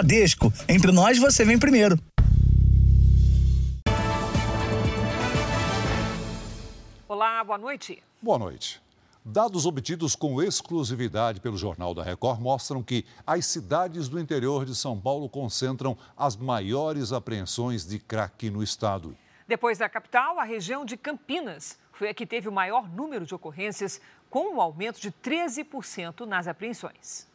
Bradesco. Entre nós, você vem primeiro. Olá, boa noite. Boa noite. Dados obtidos com exclusividade pelo Jornal da Record mostram que as cidades do interior de São Paulo concentram as maiores apreensões de crack no estado. Depois da capital, a região de Campinas foi a que teve o maior número de ocorrências, com um aumento de 13% nas apreensões.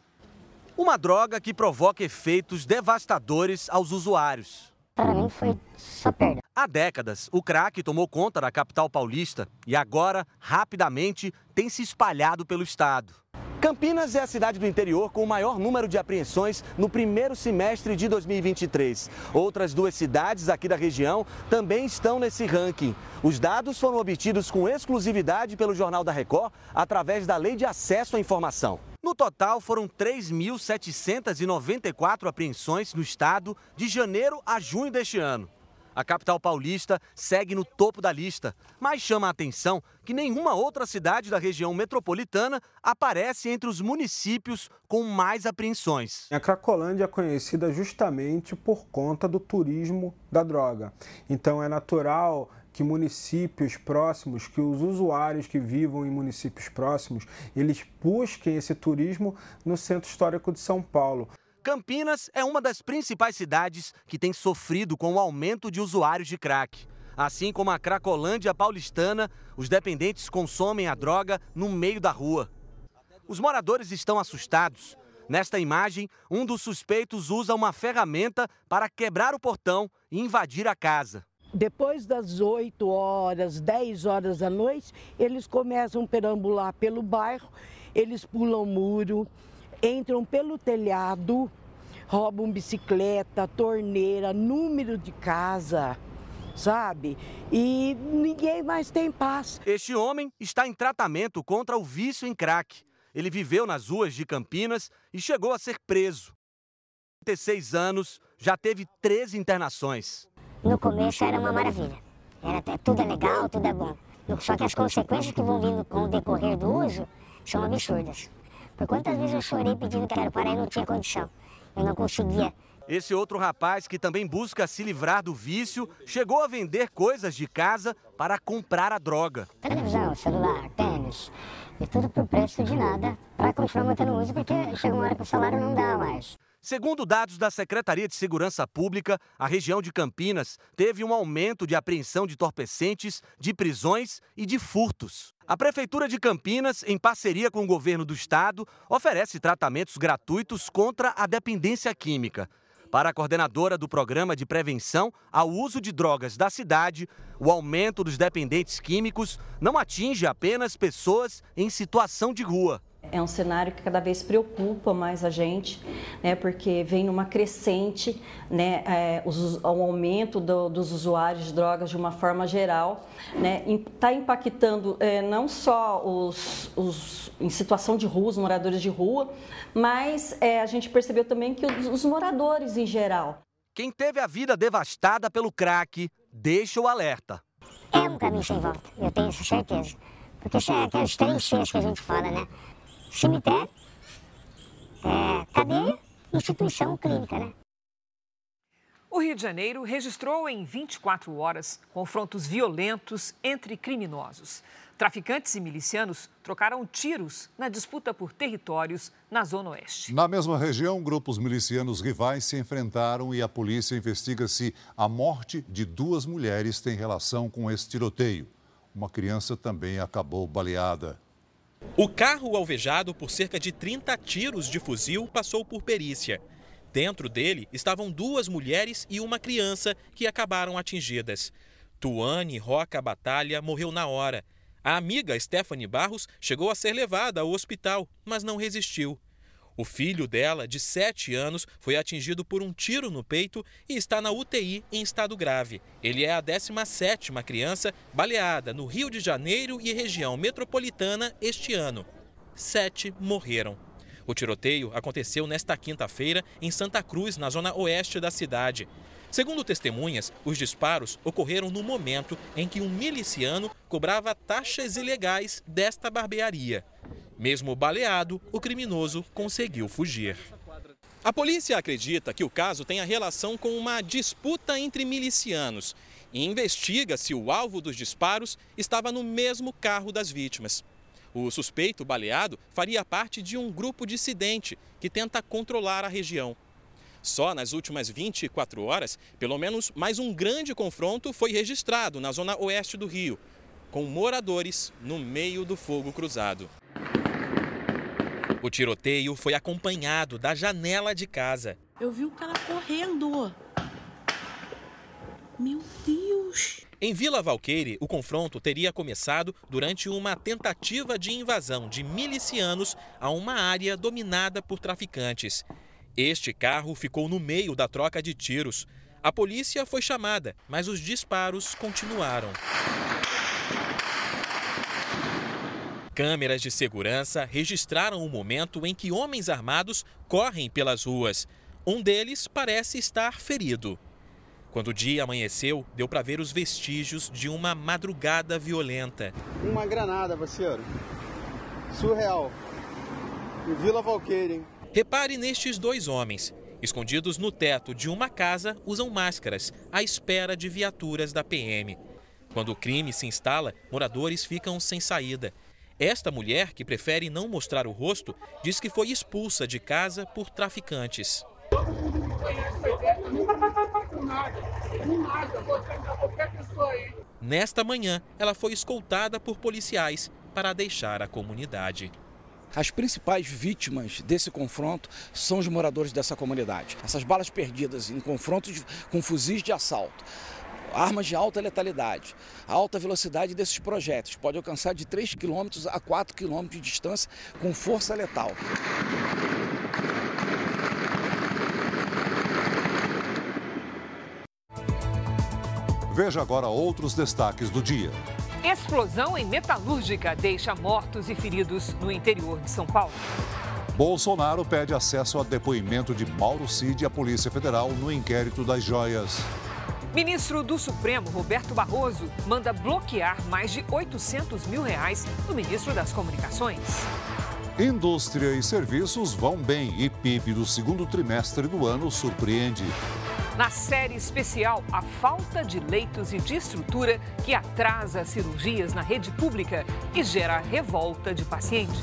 Uma droga que provoca efeitos devastadores aos usuários. Para mim foi só perda. Há décadas, o crack tomou conta da capital paulista e agora, rapidamente, tem se espalhado pelo estado. Campinas é a cidade do interior com o maior número de apreensões no primeiro semestre de 2023. Outras duas cidades aqui da região também estão nesse ranking. Os dados foram obtidos com exclusividade pelo Jornal da Record através da Lei de Acesso à Informação. No total, foram 3.794 apreensões no estado de janeiro a junho deste ano. A capital paulista segue no topo da lista, mas chama a atenção que nenhuma outra cidade da região metropolitana aparece entre os municípios com mais apreensões. A Cracolândia é conhecida justamente por conta do turismo da droga. Então é natural que municípios próximos, que os usuários que vivam em municípios próximos, eles busquem esse turismo no Centro Histórico de São Paulo. Campinas é uma das principais cidades que tem sofrido com o aumento de usuários de crack. Assim como a Cracolândia paulistana, os dependentes consomem a droga no meio da rua. Os moradores estão assustados. Nesta imagem, um dos suspeitos usa uma ferramenta para quebrar o portão e invadir a casa. Depois das 8 horas, 10 horas da noite, eles começam a perambular pelo bairro, eles pulam muro, entram pelo telhado, roubam bicicleta, torneira, número de casa, sabe? E ninguém mais tem paz. Este homem está em tratamento contra o vício em crack. Ele viveu nas ruas de Campinas e chegou a ser preso. 36 anos, já teve três internações. No começo era uma maravilha. Era até, tudo é legal, tudo é bom. Só que as consequências que vão vindo com o decorrer do uso são absurdas. Por quantas vezes eu chorei pedindo que quero parar e não tinha condição. Eu não conseguia. Esse outro rapaz, que também busca se livrar do vício, chegou a vender coisas de casa para comprar a droga. Televisão, celular, tênis, e tudo por preço de nada para continuar mantendo o uso, porque chega uma hora que o salário não dá mais. Segundo dados da Secretaria de Segurança Pública, a região de Campinas teve um aumento de apreensão de entorpecentes, de prisões e de furtos. A Prefeitura de Campinas, em parceria com o governo do estado, oferece tratamentos gratuitos contra a dependência química. Para a coordenadora do Programa de Prevenção ao Uso de Drogas da cidade, o aumento dos dependentes químicos não atinge apenas pessoas em situação de rua. É um cenário que cada vez preocupa mais a gente, né, porque vem numa crescente né, é, o aumento do, dos usuários de drogas de uma forma geral. Está né, tá impactando é, não só os, os, em situação de rua, os moradores de rua, mas é, a gente percebeu também que os, os moradores em geral. Quem teve a vida devastada pelo crack, deixa o alerta. É um caminho sem volta, eu tenho essa certeza. Porque são aqueles três Cs que a gente fala, né? Cemitério, é, cadeia, instituição clínica, né? O Rio de Janeiro registrou em 24 horas confrontos violentos entre criminosos. Traficantes e milicianos trocaram tiros na disputa por territórios na Zona Oeste. Na mesma região, grupos milicianos rivais se enfrentaram e a polícia investiga se a morte de duas mulheres tem relação com esse tiroteio. Uma criança também acabou baleada. O carro alvejado por cerca de 30 tiros de fuzil passou por perícia. Dentro dele estavam duas mulheres e uma criança que acabaram atingidas. Tuane Roca Batalha morreu na hora. A amiga Stephanie Barros chegou a ser levada ao hospital, mas não resistiu. O filho dela, de 7 anos, foi atingido por um tiro no peito e está na UTI em estado grave. Ele é a 17ª criança baleada no Rio de Janeiro e região metropolitana este ano. Sete morreram. O tiroteio aconteceu nesta quinta-feira em Santa Cruz, na zona oeste da cidade. Segundo testemunhas, os disparos ocorreram no momento em que um miliciano cobrava taxas ilegais desta barbearia. Mesmo baleado, o criminoso conseguiu fugir. A polícia acredita que o caso tenha relação com uma disputa entre milicianos e investiga se o alvo dos disparos estava no mesmo carro das vítimas. O suspeito baleado faria parte de um grupo dissidente que tenta controlar a região. Só nas últimas 24 horas, pelo menos mais um grande confronto foi registrado na zona oeste do Rio, com moradores no meio do fogo cruzado. O tiroteio foi acompanhado da janela de casa. Eu vi o cara correndo. Meu Deus! Em Vila Valqueire, o confronto teria começado durante uma tentativa de invasão de milicianos a uma área dominada por traficantes. Este carro ficou no meio da troca de tiros. A polícia foi chamada, mas os disparos continuaram. Câmeras de segurança registraram o momento em que homens armados correm pelas ruas. Um deles parece estar ferido. Quando o dia amanheceu, deu para ver os vestígios de uma madrugada violenta. Uma granada, parceiro. Surreal. Em Vila Valqueira, hein? Repare nestes dois homens. Escondidos no teto de uma casa, usam máscaras, à espera de viaturas da PM. Quando o crime se instala, moradores ficam sem saída. Esta mulher, que prefere não mostrar o rosto, diz que foi expulsa de casa por traficantes. Nesta manhã, ela foi escoltada por policiais para deixar a comunidade. As principais vítimas desse confronto são os moradores dessa comunidade. Essas balas perdidas em confrontos com fuzis de assalto, armas de alta letalidade, a alta velocidade desses projéteis pode alcançar de 3 km a 4 km de distância com força letal. Veja agora outros destaques do dia. Explosão em metalúrgica deixa mortos e feridos no interior de São Paulo. Bolsonaro pede acesso a depoimento de Mauro Cid à Polícia Federal no inquérito das joias. Ministro do Supremo, Roberto Barroso, manda bloquear mais de 800 mil reais do ministro das Comunicações. Indústria e serviços vão bem e PIB do segundo trimestre do ano surpreende. Na série especial, a falta de leitos e de estrutura que atrasa cirurgias na rede pública e gera revolta de pacientes.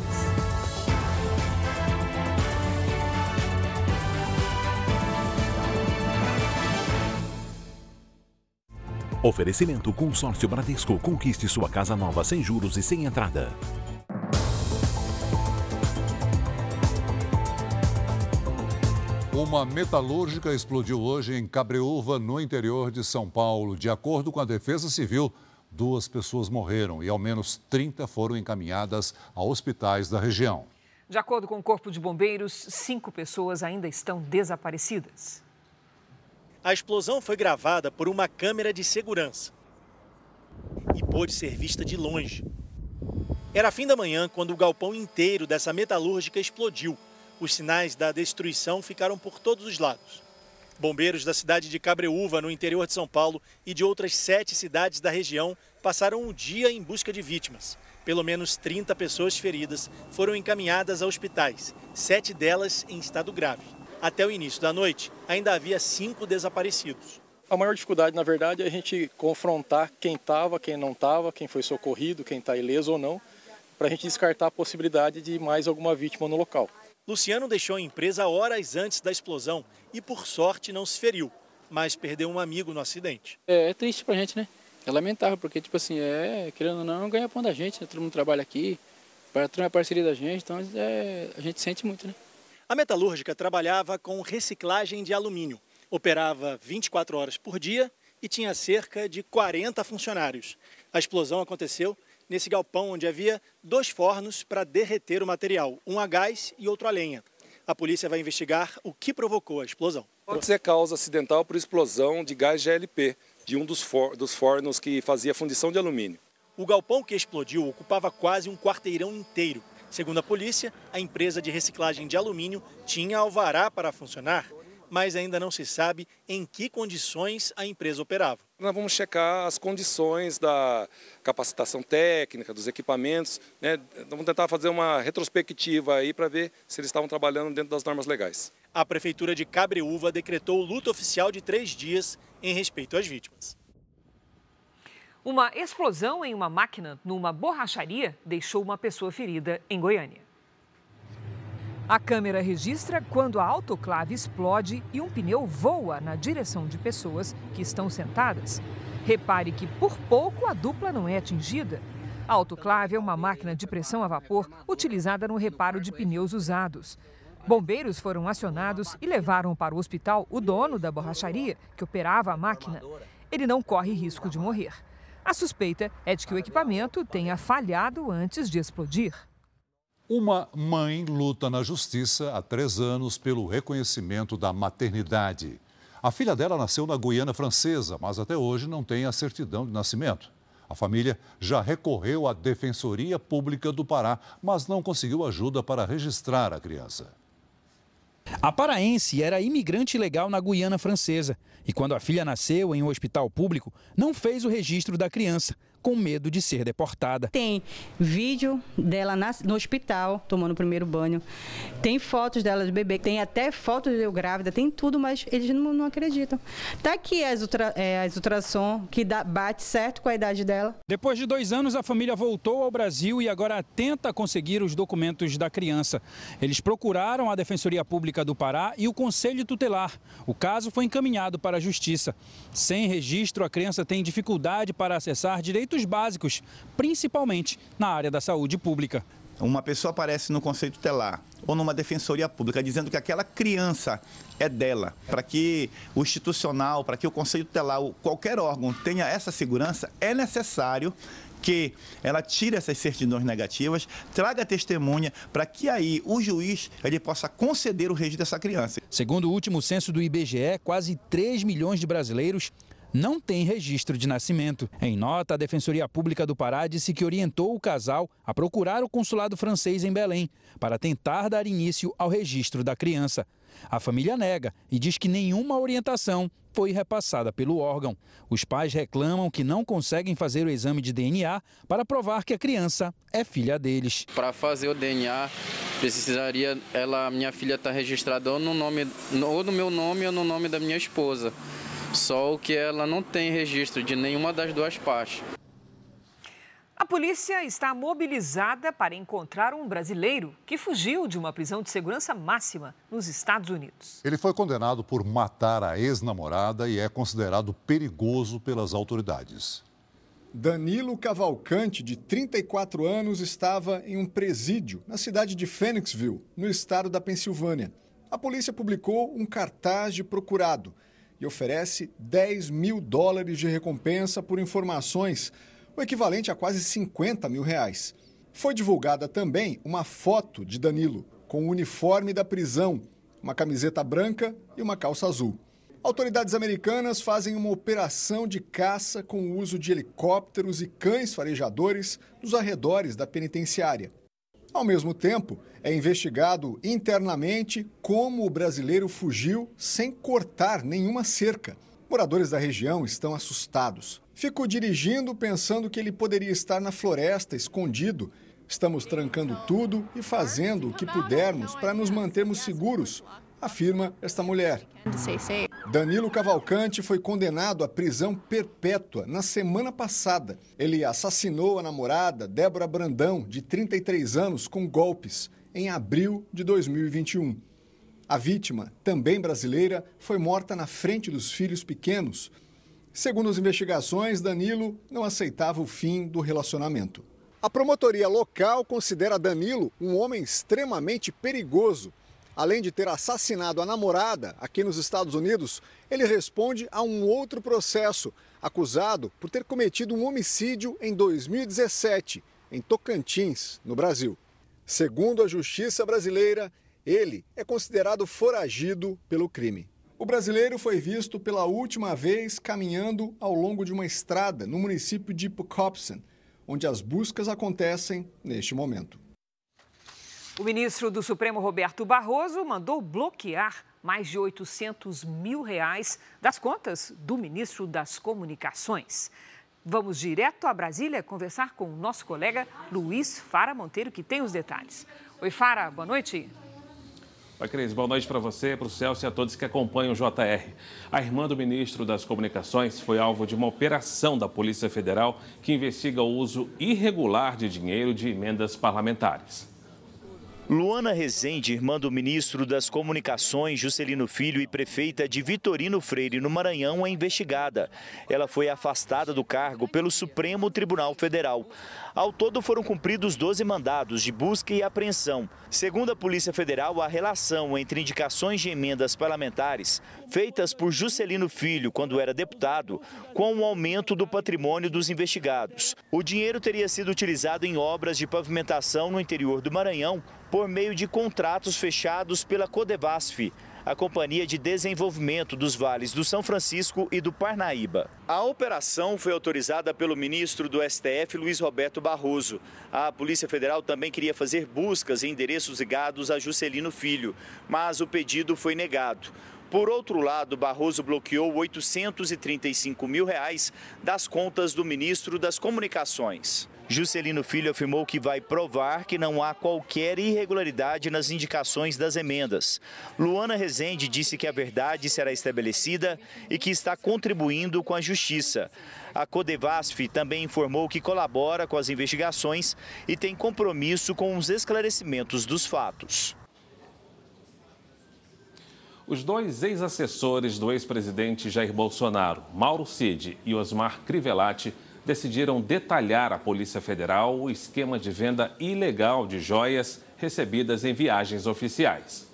Oferecimento Consórcio Bradesco. Conquiste sua casa nova sem juros e sem entrada. Uma metalúrgica explodiu hoje em Cabreúva, no interior de São Paulo. De acordo com a Defesa Civil, duas pessoas morreram e ao menos 30 foram encaminhadas a hospitais da região. De acordo com o Corpo de Bombeiros, cinco pessoas ainda estão desaparecidas. A explosão foi gravada por uma câmera de segurança e pôde ser vista de longe. Era fim da manhã quando o galpão inteiro dessa metalúrgica explodiu os sinais da destruição ficaram por todos os lados. Bombeiros da cidade de Cabreúva, no interior de São Paulo, e de outras sete cidades da região passaram o dia em busca de vítimas. Pelo menos 30 pessoas feridas foram encaminhadas a hospitais, sete delas em estado grave. Até o início da noite, ainda havia cinco desaparecidos. A maior dificuldade, na verdade, é a gente confrontar quem estava, quem não estava, quem foi socorrido, quem está ileso ou não, para a gente descartar a possibilidade de mais alguma vítima no local. Luciano deixou a empresa horas antes da explosão e, por sorte, não se feriu, mas perdeu um amigo no acidente. É, é triste pra gente, né? É lamentável, porque, tipo assim, é, querendo ou não, não ganha pão da gente, né? Todo mundo trabalha aqui, para a parceria da gente, então é, a gente sente muito, né? A metalúrgica trabalhava com reciclagem de alumínio. Operava 24 horas por dia e tinha cerca de 40 funcionários. A explosão aconteceu nesse galpão onde havia dois fornos para derreter o material, um a gás e outro a lenha. A polícia vai investigar o que provocou a explosão. Pode ser causa acidental por explosão de gás GLP, de um dos, for dos fornos que fazia fundição de alumínio. O galpão que explodiu ocupava quase um quarteirão inteiro. Segundo a polícia, a empresa de reciclagem de alumínio tinha alvará para funcionar mas ainda não se sabe em que condições a empresa operava. Nós vamos checar as condições da capacitação técnica, dos equipamentos, né? vamos tentar fazer uma retrospectiva aí para ver se eles estavam trabalhando dentro das normas legais. A Prefeitura de Cabreúva decretou luto oficial de três dias em respeito às vítimas. Uma explosão em uma máquina numa borracharia deixou uma pessoa ferida em Goiânia. A câmera registra quando a autoclave explode e um pneu voa na direção de pessoas que estão sentadas. Repare que por pouco a dupla não é atingida. A autoclave é uma máquina de pressão a vapor utilizada no reparo de pneus usados. Bombeiros foram acionados e levaram para o hospital o dono da borracharia, que operava a máquina. Ele não corre risco de morrer. A suspeita é de que o equipamento tenha falhado antes de explodir. Uma mãe luta na justiça há três anos pelo reconhecimento da maternidade. A filha dela nasceu na Guiana Francesa, mas até hoje não tem a certidão de nascimento. A família já recorreu à Defensoria Pública do Pará, mas não conseguiu ajuda para registrar a criança. A paraense era imigrante legal na Guiana Francesa e, quando a filha nasceu em um hospital público, não fez o registro da criança com medo de ser deportada. Tem vídeo dela no hospital, tomando o primeiro banho. Tem fotos dela de bebê, tem até fotos de eu grávida, tem tudo, mas eles não, não acreditam. Tá aqui as, ultra, é, as ultrassom, que dá, bate certo com a idade dela. Depois de dois anos, a família voltou ao Brasil e agora tenta conseguir os documentos da criança. Eles procuraram a Defensoria Pública do Pará e o Conselho Tutelar. O caso foi encaminhado para a Justiça. Sem registro, a criança tem dificuldade para acessar direitos direitos básicos, principalmente na área da saúde pública. Uma pessoa aparece no conceito telar ou numa defensoria pública dizendo que aquela criança é dela. Para que o institucional, para que o conselho telar, qualquer órgão tenha essa segurança, é necessário que ela tire essas certidões negativas, traga testemunha para que aí o juiz ele possa conceder o registro dessa criança. Segundo o último censo do IBGE, quase 3 milhões de brasileiros não tem registro de nascimento. Em nota, a Defensoria Pública do Pará disse que orientou o casal a procurar o consulado francês em Belém para tentar dar início ao registro da criança. A família nega e diz que nenhuma orientação foi repassada pelo órgão. Os pais reclamam que não conseguem fazer o exame de DNA para provar que a criança é filha deles. Para fazer o DNA, precisaria ela, minha filha estar tá registrada ou no nome, ou no meu nome ou no nome da minha esposa. Só que ela não tem registro de nenhuma das duas partes. A polícia está mobilizada para encontrar um brasileiro que fugiu de uma prisão de segurança máxima nos Estados Unidos. Ele foi condenado por matar a ex-namorada e é considerado perigoso pelas autoridades. Danilo Cavalcante, de 34 anos, estava em um presídio na cidade de Phoenixville, no estado da Pensilvânia. A polícia publicou um cartaz de procurado e oferece 10 mil dólares de recompensa por informações, o equivalente a quase 50 mil reais. Foi divulgada também uma foto de Danilo com o uniforme da prisão, uma camiseta branca e uma calça azul. Autoridades americanas fazem uma operação de caça com o uso de helicópteros e cães farejadores nos arredores da penitenciária. Ao mesmo tempo, é investigado internamente como o brasileiro fugiu sem cortar nenhuma cerca. Moradores da região estão assustados. Fico dirigindo pensando que ele poderia estar na floresta, escondido. Estamos trancando tudo e fazendo o que pudermos para nos mantermos seguros, afirma esta mulher. Danilo Cavalcante foi condenado à prisão perpétua na semana passada. Ele assassinou a namorada, Débora Brandão, de 33 anos, com golpes, em abril de 2021. A vítima, também brasileira, foi morta na frente dos filhos pequenos. Segundo as investigações, Danilo não aceitava o fim do relacionamento. A promotoria local considera Danilo um homem extremamente perigoso Além de ter assassinado a namorada aqui nos Estados Unidos, ele responde a um outro processo, acusado por ter cometido um homicídio em 2017, em Tocantins, no Brasil. Segundo a justiça brasileira, ele é considerado foragido pelo crime. O brasileiro foi visto pela última vez caminhando ao longo de uma estrada no município de Pocopson, onde as buscas acontecem neste momento. O ministro do Supremo, Roberto Barroso, mandou bloquear mais de 800 mil reais das contas do ministro das Comunicações. Vamos direto a Brasília conversar com o nosso colega Luiz Fara Monteiro, que tem os detalhes. Oi, Fara, boa noite. Oi, Cris, boa noite para você, para o Celso e a todos que acompanham o JR. A irmã do ministro das Comunicações foi alvo de uma operação da Polícia Federal que investiga o uso irregular de dinheiro de emendas parlamentares. Luana Rezende, irmã do ministro das Comunicações, Juscelino Filho, e prefeita de Vitorino Freire, no Maranhão, é investigada. Ela foi afastada do cargo pelo Supremo Tribunal Federal. Ao todo, foram cumpridos 12 mandados de busca e apreensão. Segundo a Polícia Federal, a relação entre indicações de emendas parlamentares feitas por Juscelino Filho quando era deputado com o aumento do patrimônio dos investigados. O dinheiro teria sido utilizado em obras de pavimentação no interior do Maranhão por meio de contratos fechados pela Codevasf, a Companhia de Desenvolvimento dos Vales do São Francisco e do Parnaíba. A operação foi autorizada pelo ministro do STF, Luiz Roberto Barroso. A Polícia Federal também queria fazer buscas em endereços ligados a Juscelino Filho, mas o pedido foi negado. Por outro lado, Barroso bloqueou 835 mil reais das contas do ministro das Comunicações. Juscelino Filho afirmou que vai provar que não há qualquer irregularidade nas indicações das emendas. Luana Rezende disse que a verdade será estabelecida e que está contribuindo com a justiça. A Codevasf também informou que colabora com as investigações e tem compromisso com os esclarecimentos dos fatos. Os dois ex-assessores do ex-presidente Jair Bolsonaro, Mauro Cid e Osmar Crivellati, decidiram detalhar à Polícia Federal o esquema de venda ilegal de joias recebidas em viagens oficiais.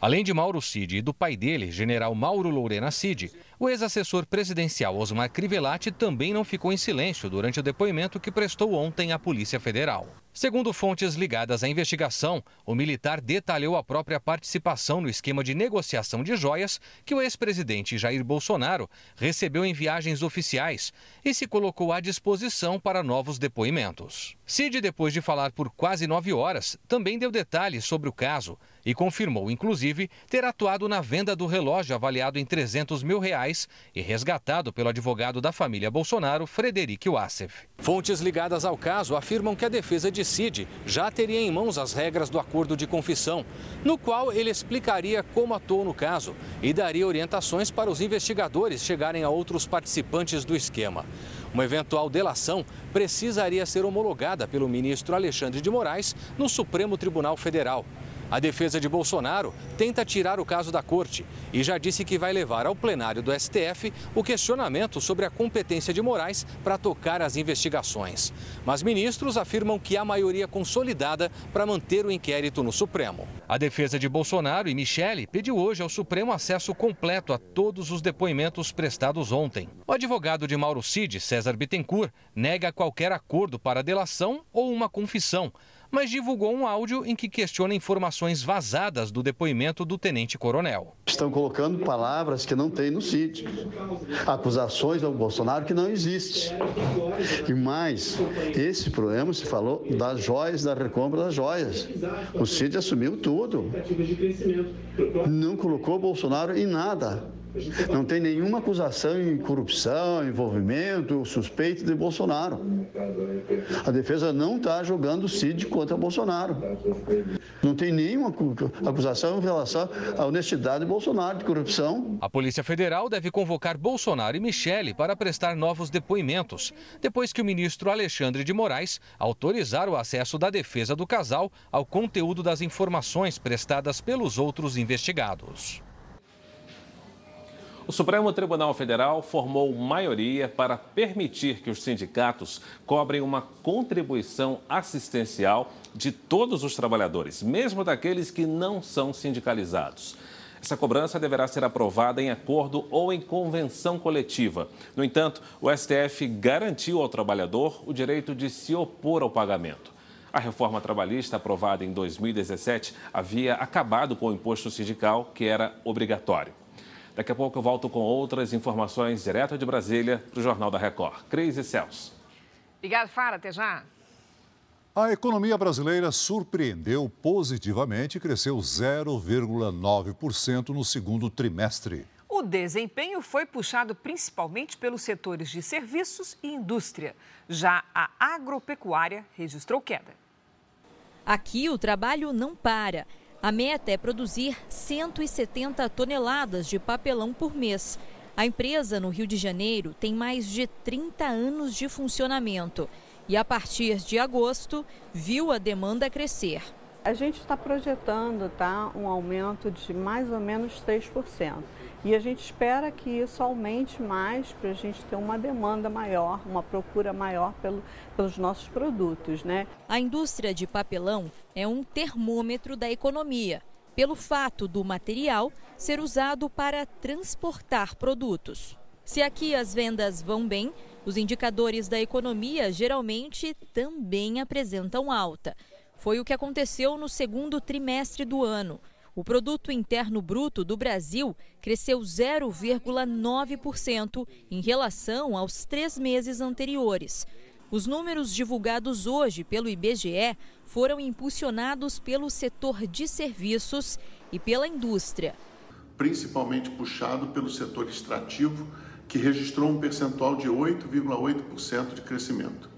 Além de Mauro Cid e do pai dele, general Mauro Lourena Cid, o ex-assessor presidencial Osmar Crivellati também não ficou em silêncio durante o depoimento que prestou ontem à Polícia Federal. Segundo fontes ligadas à investigação, o militar detalhou a própria participação no esquema de negociação de joias que o ex-presidente Jair Bolsonaro recebeu em viagens oficiais e se colocou à disposição para novos depoimentos. Cid, depois de falar por quase nove horas, também deu detalhes sobre o caso e confirmou, inclusive, ter atuado na venda do relógio avaliado em 300 mil reais e resgatado pelo advogado da família Bolsonaro, Frederic Wassef. Fontes ligadas ao caso afirmam que a defesa de Cid já teria em mãos as regras do acordo de confissão, no qual ele explicaria como atuou no caso e daria orientações para os investigadores chegarem a outros participantes do esquema. Uma eventual delação precisaria ser homologada pelo ministro Alexandre de Moraes no Supremo Tribunal Federal. A defesa de Bolsonaro tenta tirar o caso da corte e já disse que vai levar ao plenário do STF o questionamento sobre a competência de Moraes para tocar as investigações. Mas ministros afirmam que há maioria consolidada para manter o inquérito no Supremo. A defesa de Bolsonaro e Michele pediu hoje ao Supremo acesso completo a todos os depoimentos prestados ontem. O advogado de Mauro Cid, César Bittencourt, nega qualquer acordo para delação ou uma confissão mas divulgou um áudio em que questiona informações vazadas do depoimento do tenente-coronel. Estão colocando palavras que não tem no CID, acusações ao Bolsonaro que não existe. E mais, esse problema se falou das joias, da recompra das joias. O CID assumiu tudo. Não colocou Bolsonaro em nada. Não tem nenhuma acusação em corrupção, envolvimento, suspeito de Bolsonaro. A defesa não está jogando CID contra Bolsonaro. Não tem nenhuma acusação em relação à honestidade de Bolsonaro, de corrupção. A Polícia Federal deve convocar Bolsonaro e Michele para prestar novos depoimentos, depois que o ministro Alexandre de Moraes autorizar o acesso da defesa do casal ao conteúdo das informações prestadas pelos outros investigados. O Supremo Tribunal Federal formou maioria para permitir que os sindicatos cobrem uma contribuição assistencial de todos os trabalhadores, mesmo daqueles que não são sindicalizados. Essa cobrança deverá ser aprovada em acordo ou em convenção coletiva. No entanto, o STF garantiu ao trabalhador o direito de se opor ao pagamento. A reforma trabalhista aprovada em 2017 havia acabado com o imposto sindical, que era obrigatório. Daqui a pouco eu volto com outras informações direto de Brasília para o Jornal da Record. Cris e Celso. Obrigado, Fara. Até já. A economia brasileira surpreendeu positivamente e cresceu 0,9% no segundo trimestre. O desempenho foi puxado principalmente pelos setores de serviços e indústria. Já a agropecuária registrou queda. Aqui o trabalho não para. A meta é produzir 170 toneladas de papelão por mês. A empresa no Rio de Janeiro tem mais de 30 anos de funcionamento e, a partir de agosto, viu a demanda crescer. A gente está projetando tá, um aumento de mais ou menos 3%. E a gente espera que isso aumente mais para a gente ter uma demanda maior, uma procura maior pelo, pelos nossos produtos. Né? A indústria de papelão é um termômetro da economia, pelo fato do material ser usado para transportar produtos. Se aqui as vendas vão bem, os indicadores da economia geralmente também apresentam alta. Foi o que aconteceu no segundo trimestre do ano. O produto interno bruto do Brasil cresceu 0,9% em relação aos três meses anteriores. Os números divulgados hoje pelo IBGE foram impulsionados pelo setor de serviços e pela indústria. Principalmente puxado pelo setor extrativo, que registrou um percentual de 8,8% de crescimento.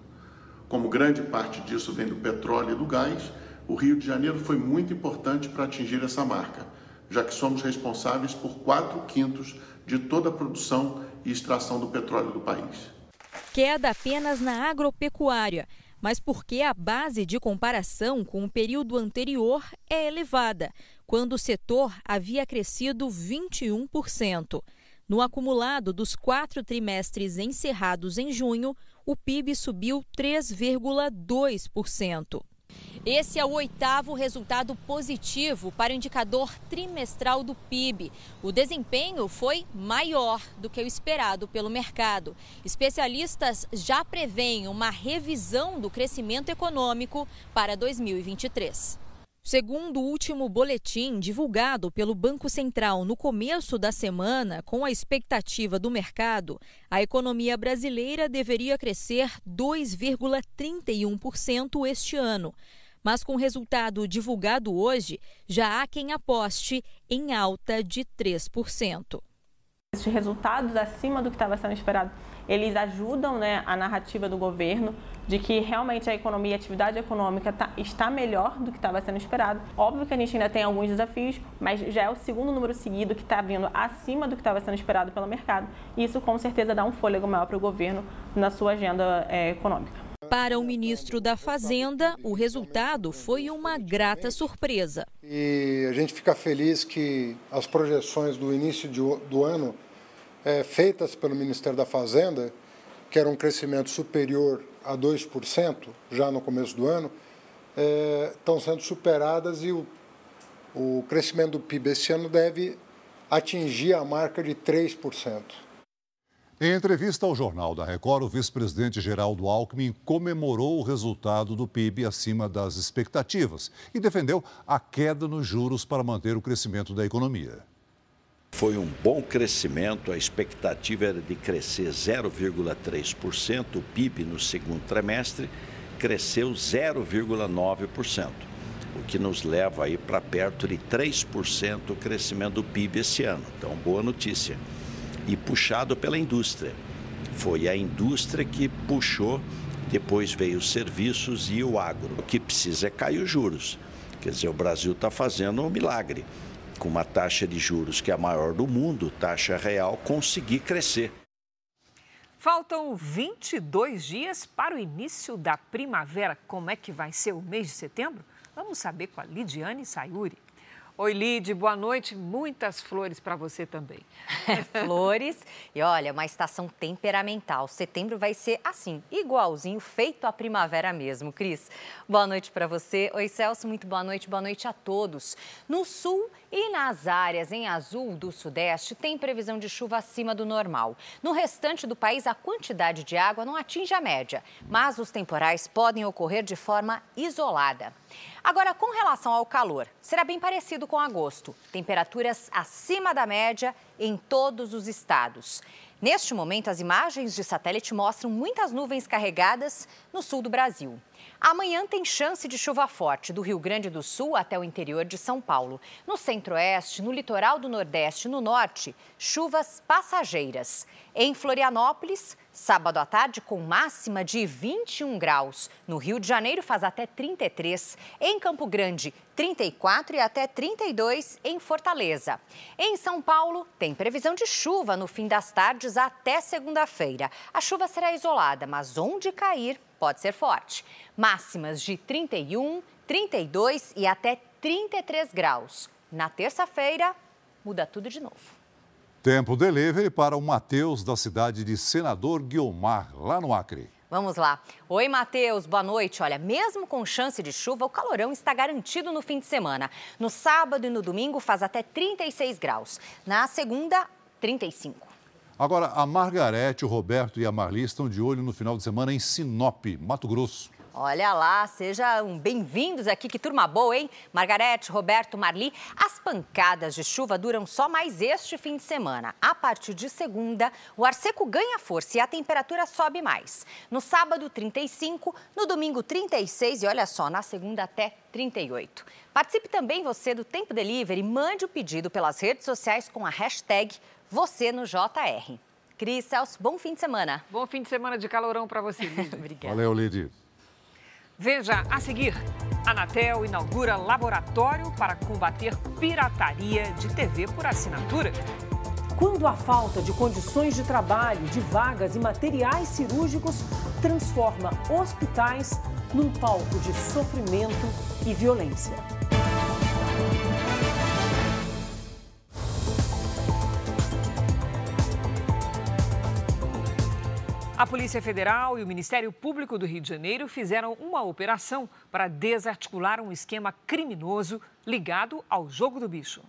Como grande parte disso vem do petróleo e do gás, o Rio de Janeiro foi muito importante para atingir essa marca, já que somos responsáveis por 4 quintos de toda a produção e extração do petróleo do país. Queda apenas na agropecuária, mas porque a base de comparação com o período anterior é elevada, quando o setor havia crescido 21%. No acumulado dos quatro trimestres encerrados em junho, o PIB subiu 3,2%. Esse é o oitavo resultado positivo para o indicador trimestral do PIB. O desempenho foi maior do que o esperado pelo mercado. Especialistas já preveem uma revisão do crescimento econômico para 2023. Segundo o último boletim divulgado pelo Banco Central no começo da semana, com a expectativa do mercado, a economia brasileira deveria crescer 2,31% este ano. Mas com o resultado divulgado hoje, já há quem aposte em alta de 3%. Esses resultados acima do que estava sendo esperado, eles ajudam né, a narrativa do governo de que realmente a economia, a atividade econômica tá, está melhor do que estava sendo esperado. Óbvio que a gente ainda tem alguns desafios, mas já é o segundo número seguido que está vindo acima do que estava sendo esperado pelo mercado. E isso com certeza dá um fôlego maior para o governo na sua agenda é, econômica. Para o ministro da Fazenda, o resultado foi uma grata surpresa. E a gente fica feliz que as projeções do início de, do ano, é, feitas pelo Ministério da Fazenda, que era um crescimento superior a 2% já no começo do ano, é, estão sendo superadas e o, o crescimento do PIB esse ano deve atingir a marca de 3%. Em entrevista ao Jornal da Record, o vice-presidente Geraldo Alckmin comemorou o resultado do PIB acima das expectativas e defendeu a queda nos juros para manter o crescimento da economia. Foi um bom crescimento, a expectativa era de crescer 0,3%, o PIB no segundo trimestre cresceu 0,9%, o que nos leva aí para perto de 3% o crescimento do PIB esse ano. Então, boa notícia. E puxado pela indústria. Foi a indústria que puxou, depois veio os serviços e o agro. O que precisa é cair os juros. Quer dizer, o Brasil está fazendo um milagre com uma taxa de juros que é a maior do mundo, taxa real, conseguir crescer. Faltam 22 dias para o início da primavera. Como é que vai ser o mês de setembro? Vamos saber com a Lidiane Sayuri. Oi, Lid, boa noite. Muitas flores para você também. flores e olha, uma estação temperamental. Setembro vai ser assim, igualzinho, feito a primavera mesmo. Cris, boa noite para você. Oi, Celso, muito boa noite. Boa noite a todos. No sul e nas áreas em azul do sudeste, tem previsão de chuva acima do normal. No restante do país, a quantidade de água não atinge a média, mas os temporais podem ocorrer de forma isolada. Agora, com relação ao calor, será bem parecido com agosto. Temperaturas acima da média em todos os estados. Neste momento, as imagens de satélite mostram muitas nuvens carregadas no sul do Brasil. Amanhã tem chance de chuva forte do Rio Grande do Sul até o interior de São Paulo. No centro-oeste, no litoral do Nordeste e no norte, chuvas passageiras. Em Florianópolis, sábado à tarde, com máxima de 21 graus. No Rio de Janeiro, faz até 33. Em Campo Grande, 34 e até 32 em Fortaleza. Em São Paulo, tem previsão de chuva no fim das tardes até segunda-feira. A chuva será isolada, mas onde cair pode ser forte. Máximas de 31, 32 e até 33 graus. Na terça-feira, muda tudo de novo. Tempo delivery para o Matheus, da cidade de Senador Guiomar, lá no Acre. Vamos lá. Oi, Matheus, boa noite. Olha, mesmo com chance de chuva, o calorão está garantido no fim de semana. No sábado e no domingo faz até 36 graus. Na segunda, 35. Agora, a Margarete, o Roberto e a Marli estão de olho no final de semana em Sinop, Mato Grosso. Olha lá, sejam bem-vindos aqui, que turma boa, hein? Margarete, Roberto, Marli, as pancadas de chuva duram só mais este fim de semana. A partir de segunda, o ar seco ganha força e a temperatura sobe mais. No sábado, 35, no domingo, 36 e olha só, na segunda até 38. Participe também você do Tempo Delivery, mande o pedido pelas redes sociais com a hashtag você no JR. Cris, Celso, bom fim de semana. Bom fim de semana de calorão para você, Lidia. Obrigada. Valeu, Lidia. Veja a seguir. Anatel inaugura laboratório para combater pirataria de TV por assinatura. Quando a falta de condições de trabalho, de vagas e materiais cirúrgicos transforma hospitais num palco de sofrimento e violência. A Polícia Federal e o Ministério Público do Rio de Janeiro fizeram uma operação para desarticular um esquema criminoso ligado ao jogo do bicho.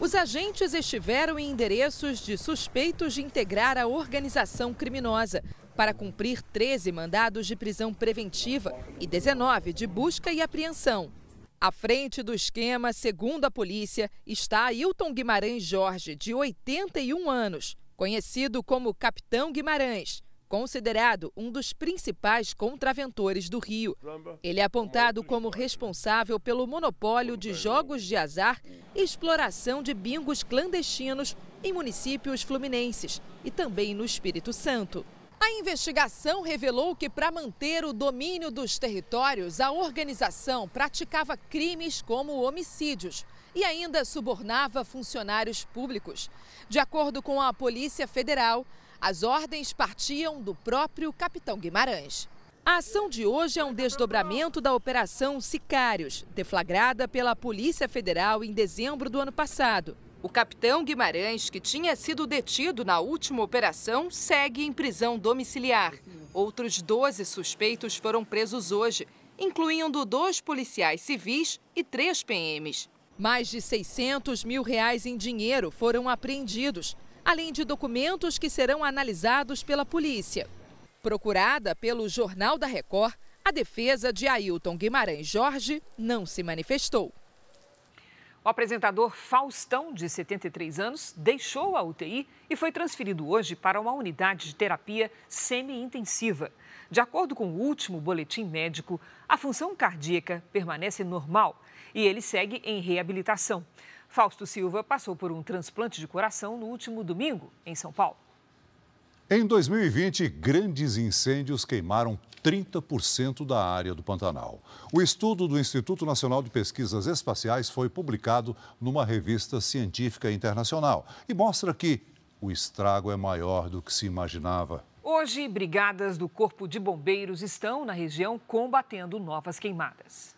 Os agentes estiveram em endereços de suspeitos de integrar a organização criminosa para cumprir 13 mandados de prisão preventiva e 19 de busca e apreensão. À frente do esquema, segundo a polícia, está Hilton Guimarães Jorge, de 81 anos, conhecido como Capitão Guimarães, considerado um dos principais contraventores do Rio. Ele é apontado como responsável pelo monopólio de jogos de azar e exploração de bingos clandestinos em municípios fluminenses e também no Espírito Santo. A investigação revelou que, para manter o domínio dos territórios, a organização praticava crimes como homicídios e ainda subornava funcionários públicos. De acordo com a Polícia Federal, as ordens partiam do próprio capitão Guimarães. A ação de hoje é um desdobramento da Operação Sicários, deflagrada pela Polícia Federal em dezembro do ano passado. O capitão Guimarães, que tinha sido detido na última operação, segue em prisão domiciliar. Outros 12 suspeitos foram presos hoje, incluindo dois policiais civis e três PMs. Mais de 600 mil reais em dinheiro foram apreendidos, além de documentos que serão analisados pela polícia. Procurada pelo Jornal da Record, a defesa de Ailton Guimarães Jorge não se manifestou. O apresentador Faustão, de 73 anos, deixou a UTI e foi transferido hoje para uma unidade de terapia semi-intensiva. De acordo com o último boletim médico, a função cardíaca permanece normal e ele segue em reabilitação. Fausto Silva passou por um transplante de coração no último domingo, em São Paulo. Em 2020, grandes incêndios queimaram 30% da área do Pantanal. O estudo do Instituto Nacional de Pesquisas Espaciais foi publicado numa revista científica internacional e mostra que o estrago é maior do que se imaginava. Hoje, brigadas do Corpo de Bombeiros estão na região combatendo novas queimadas.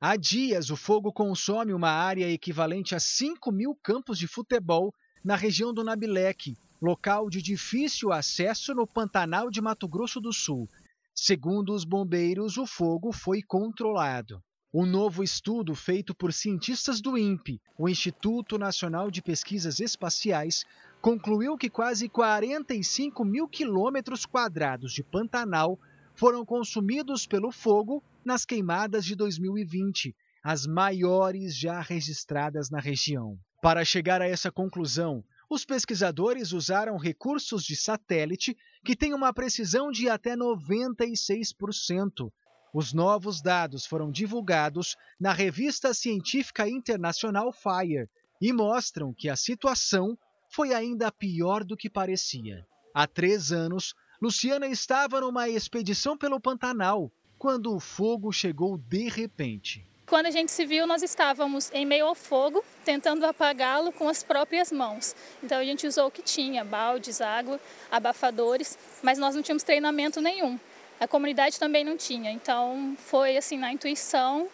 Há dias, o fogo consome uma área equivalente a 5 mil campos de futebol na região do Nabileque, local de difícil acesso no Pantanal de Mato Grosso do Sul. Segundo os bombeiros, o fogo foi controlado. Um novo estudo feito por cientistas do INPE, o Instituto Nacional de Pesquisas Espaciais, concluiu que quase 45 mil quilômetros quadrados de Pantanal foram consumidos pelo fogo nas queimadas de 2020, as maiores já registradas na região. Para chegar a essa conclusão, Os pesquisadores usaram recursos de satélite que têm uma precisão de até 96%. Os novos dados foram divulgados na revista científica internacional Fire e mostram que a situação foi ainda pior do que parecia. Há três anos, Luciana estava numa expedição pelo Pantanal quando o fogo chegou de repente. Quando a gente se viu, nós estávamos em meio ao fogo, tentando apagá-lo com as próprias mãos. Então a gente usou o que tinha, baldes, água, abafadores, mas nós não tínhamos treinamento nenhum. A comunidade também não tinha. Então foi assim na intuição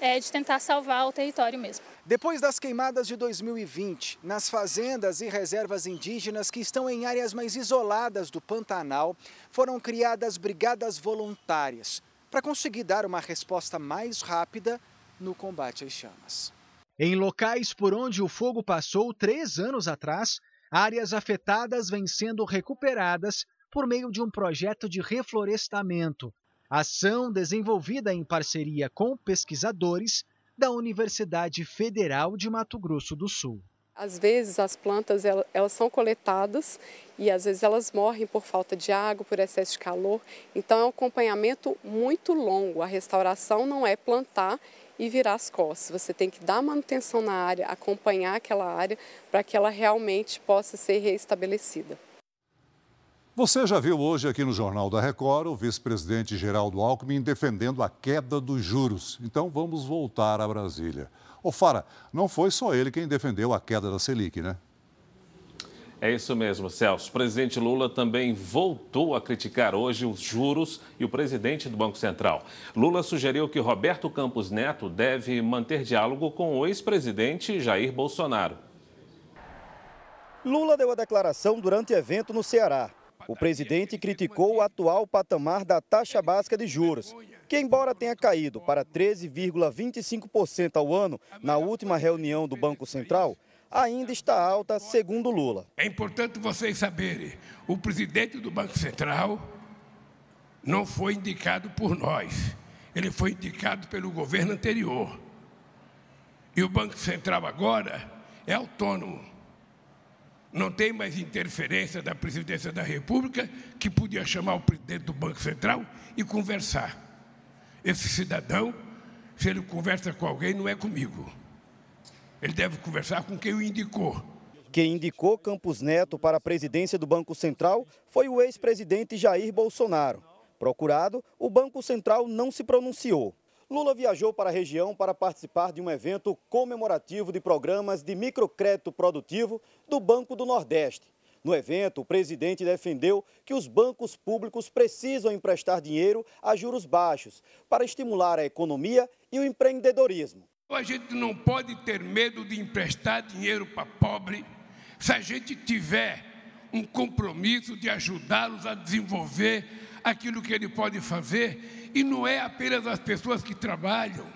é, de tentar salvar o território mesmo. Depois das queimadas de 2020, nas fazendas e reservas indígenas que estão em áreas mais isoladas do Pantanal, foram criadas brigadas voluntárias para conseguir dar uma resposta mais rápida no combate às chamas. Em locais por onde o fogo passou três anos atrás, áreas afetadas vêm sendo recuperadas por meio de um projeto de reflorestamento, ação desenvolvida em parceria com pesquisadores da Universidade Federal de Mato Grosso do Sul. Às vezes as plantas elas são coletadas e às vezes elas morrem por falta de água, por excesso de calor. Então é um acompanhamento muito longo. A restauração não é plantar e virar as costas. Você tem que dar manutenção na área, acompanhar aquela área para que ela realmente possa ser reestabelecida. Você já viu hoje aqui no Jornal da Record o vice-presidente Geraldo Alckmin defendendo a queda dos juros. Então vamos voltar a Brasília. Ô Fara, não foi só ele quem defendeu a queda da Selic, né? É isso mesmo, Celso. O presidente Lula também voltou a criticar hoje os juros e o presidente do Banco Central. Lula sugeriu que Roberto Campos Neto deve manter diálogo com o ex-presidente Jair Bolsonaro. Lula deu a declaração durante evento no Ceará. O presidente criticou o atual patamar da taxa básica de juros, que, embora tenha caído para 13,25% ao ano na última reunião do Banco Central, ainda está alta, segundo Lula. É importante vocês saberem: o presidente do Banco Central não foi indicado por nós, ele foi indicado pelo governo anterior. E o Banco Central agora é autônomo. Não tem mais interferência da presidência da República, que podia chamar o presidente do Banco Central e conversar. Esse cidadão, se ele conversa com alguém, não é comigo. Ele deve conversar com quem o indicou. Quem indicou Campos Neto para a presidência do Banco Central foi o ex-presidente Jair Bolsonaro. Procurado, o Banco Central não se pronunciou. Lula viajou para a região para participar de um evento comemorativo de programas de microcrédito produtivo do Banco do Nordeste. No evento, o presidente defendeu que os bancos públicos precisam emprestar dinheiro a juros baixos para estimular a economia e o empreendedorismo. A gente não pode ter medo de emprestar dinheiro para pobre se a gente tiver um compromisso de ajudá-los a desenvolver aquilo que ele pode fazer e não é apenas as pessoas que trabalham.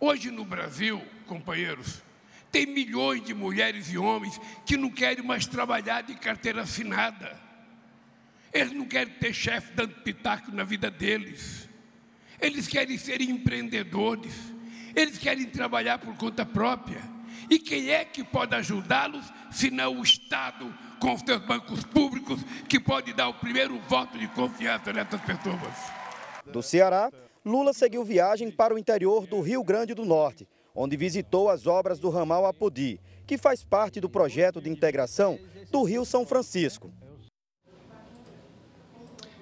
Hoje no Brasil, companheiros, tem milhões de mulheres e homens que não querem mais trabalhar de carteira assinada. Eles não querem ter chefe dando pitaco na vida deles. Eles querem ser empreendedores. Eles querem trabalhar por conta própria. E quem é que pode ajudá-los, se não o Estado, com os seus bancos públicos, que pode dar o primeiro voto de confiança nessas pessoas? Do Ceará, Lula seguiu viagem para o interior do Rio Grande do Norte, onde visitou as obras do ramal Apodi, que faz parte do projeto de integração do Rio São Francisco.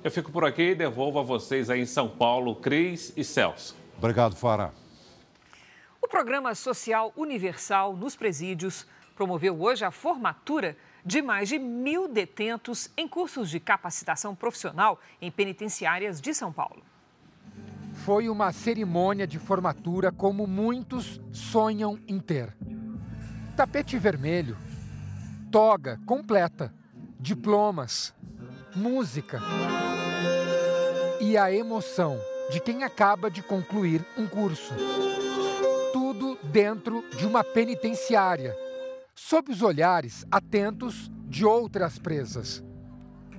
Eu fico por aqui e devolvo a vocês aí em São Paulo, Cris e Celso. Obrigado, Fara. O Programa Social Universal nos Presídios promoveu hoje a formatura de mais de mil detentos em cursos de capacitação profissional em penitenciárias de São Paulo. Foi uma cerimônia de formatura como muitos sonham em ter. Tapete vermelho, toga completa, diplomas, música e a emoção de quem acaba de concluir um curso dentro de uma penitenciária, sob os olhares atentos de outras presas.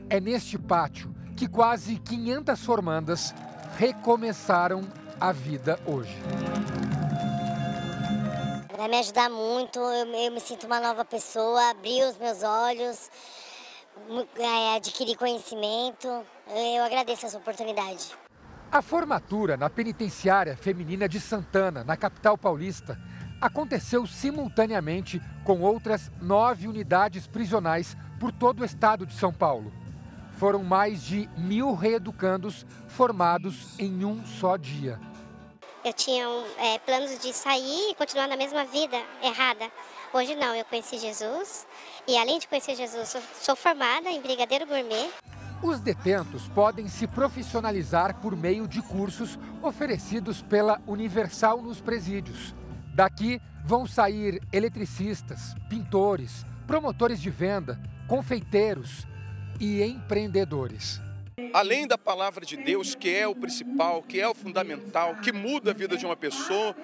É neste pátio que quase 500 formandas recomeçaram a vida hoje. Vai me ajudar muito, eu, eu me sinto uma nova pessoa, abrir os meus olhos, é, adquirir conhecimento. Eu agradeço essa oportunidade. A formatura na penitenciária feminina de Santana, na capital paulista, aconteceu simultaneamente com outras nove unidades prisionais por todo o estado de São Paulo. Foram mais de mil reeducandos formados em um só dia. Eu tinha é, planos de sair e continuar na mesma vida errada. Hoje não, eu conheci Jesus e além de conhecer Jesus, sou, sou formada em Brigadeiro Gourmet. Os detentos podem se profissionalizar por meio de cursos oferecidos pela Universal nos presídios. Daqui vão sair eletricistas, pintores, promotores de venda, confeiteiros e empreendedores. Além da palavra de Deus, que é o principal, que é o fundamental, que muda a vida de uma pessoa,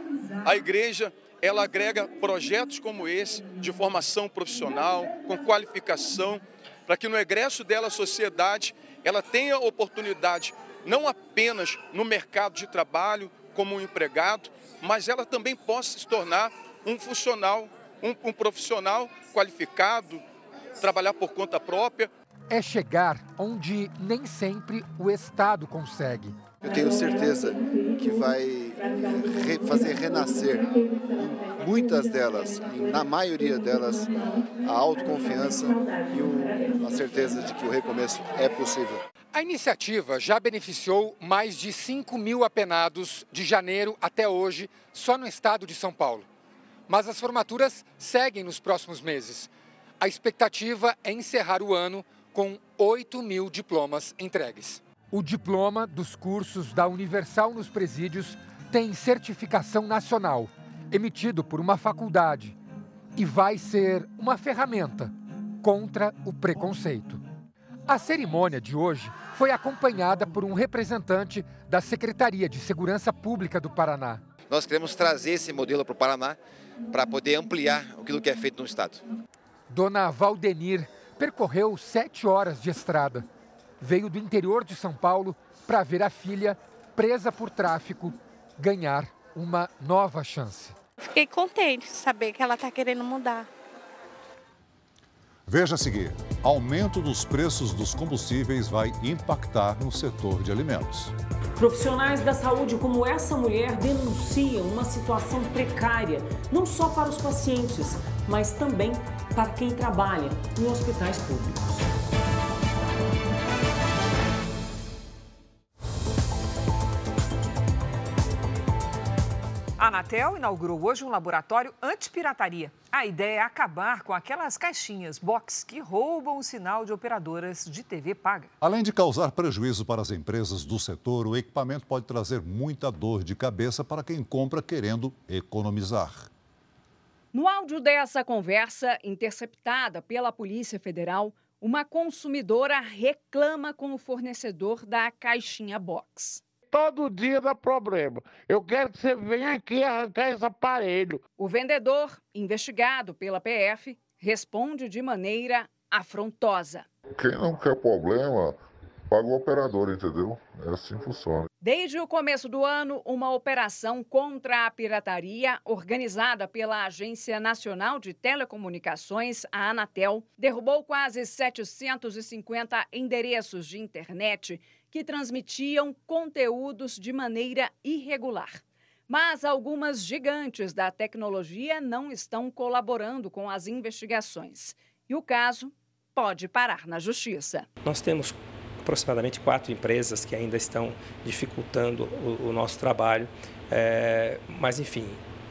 a igreja ela agrega projetos como esse de formação profissional, com qualificação, para que no egresso dela a sociedade ela tenha oportunidade não apenas no mercado de trabalho como um empregado, mas ela também possa se tornar um funcional, um, um profissional qualificado, trabalhar por conta própria. É chegar onde nem sempre o Estado consegue. Eu tenho certeza que vai fazer renascer muitas delas, na maioria delas, a autoconfiança e o, a certeza de que o recomeço é possível. A iniciativa já beneficiou mais de 5 mil apenados de janeiro até hoje, só no estado de São Paulo. Mas as formaturas seguem nos próximos meses. A expectativa é encerrar o ano com 8 mil diplomas entregues. O diploma dos cursos da Universal nos Presídios tem certificação nacional, emitido por uma faculdade, e vai ser uma ferramenta contra o preconceito. A cerimônia de hoje foi acompanhada por um representante da Secretaria de Segurança Pública do Paraná. Nós queremos trazer esse modelo para o Paraná para poder ampliar aquilo que é feito no Estado. Dona Valdenir percorreu sete horas de estrada. Veio do interior de São Paulo para ver a filha, presa por tráfico, ganhar uma nova chance. Fiquei contente de saber que ela está querendo mudar. Veja a seguir: aumento dos preços dos combustíveis vai impactar no setor de alimentos. Profissionais da saúde como essa mulher denunciam uma situação precária, não só para os pacientes, mas também para quem trabalha em hospitais públicos. A Anatel inaugurou hoje um laboratório anti-pirataria. A ideia é acabar com aquelas caixinhas box que roubam o sinal de operadoras de TV paga. Além de causar prejuízo para as empresas do setor, o equipamento pode trazer muita dor de cabeça para quem compra querendo economizar. No áudio dessa conversa, interceptada pela Polícia Federal, uma consumidora reclama com o fornecedor da caixinha box todo dia dá problema. Eu quero que você venha aqui arrancar esse aparelho. O vendedor, investigado pela PF, responde de maneira afrontosa. Quem não quer problema, paga o operador, entendeu? É assim que funciona. Desde o começo do ano, uma operação contra a pirataria, organizada pela Agência Nacional de Telecomunicações, a Anatel, derrubou quase 750 endereços de internet que transmitiam conteúdos de maneira irregular. Mas algumas gigantes da tecnologia não estão colaborando com as investigações. E o caso pode parar na justiça. Nós temos aproximadamente quatro empresas que ainda estão dificultando o, o nosso trabalho, é, mas enfim,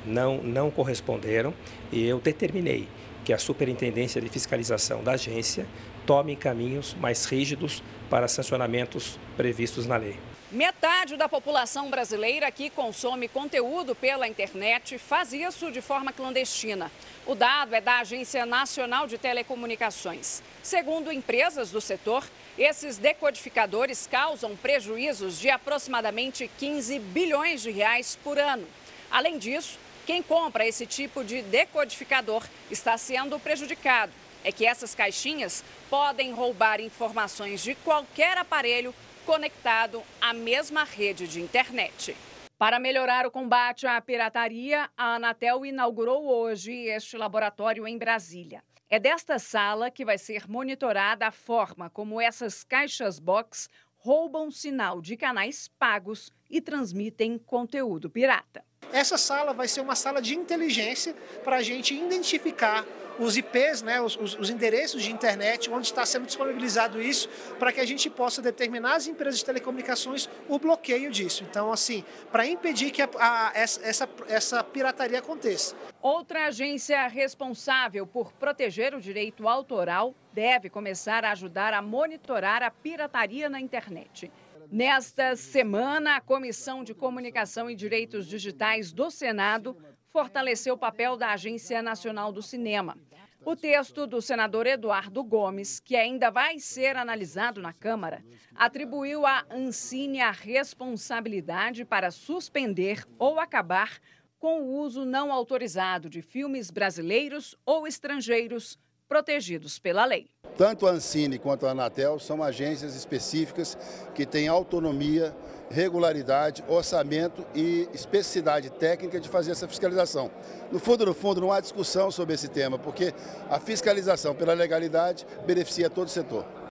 não, não corresponderam e eu determinei que a Superintendência de Fiscalização da agência tome caminhos mais rígidos para sancionamentos previstos na lei. Metade da população brasileira que consome conteúdo pela internet faz isso de forma clandestina. O dado é da Agência Nacional de Telecomunicações. Segundo empresas do setor, esses decodificadores causam prejuízos de aproximadamente 15 bilhões de reais por ano. Além disso, quem compra esse tipo de decodificador está sendo prejudicado é que essas caixinhas podem roubar informações de qualquer aparelho conectado à mesma rede de internet. Para melhorar o combate à pirataria, a Anatel inaugurou hoje este laboratório em Brasília. É desta sala que vai ser monitorada a forma como essas caixas box roubam sinal de canais pagos e transmitem conteúdo pirata. Essa sala vai ser uma sala de inteligência para a gente identificar os IPs, né, os, os, os, endereços de internet, onde está sendo disponibilizado isso, para que a gente possa determinar as empresas de telecomunicações o bloqueio disso. Então, assim, para impedir que a, a, essa, essa pirataria aconteça. Outra agência responsável por proteger o direito autoral deve começar a ajudar a monitorar a pirataria na internet. Nesta semana, a Comissão de Comunicação e Direitos Digitais do Senado fortaleceu o papel da Agência Nacional do Cinema. O texto do senador Eduardo Gomes, que ainda vai ser analisado na Câmara, atribuiu à Ancine a responsabilidade para suspender ou acabar com o uso não autorizado de filmes brasileiros ou estrangeiros protegidos pela lei. Tanto a Ancine quanto a Anatel são agências específicas que têm autonomia, regularidade, orçamento e especificidade técnica de fazer essa fiscalização. No fundo, no fundo, não há discussão sobre esse tema, porque a fiscalização pela legalidade beneficia todo o setor.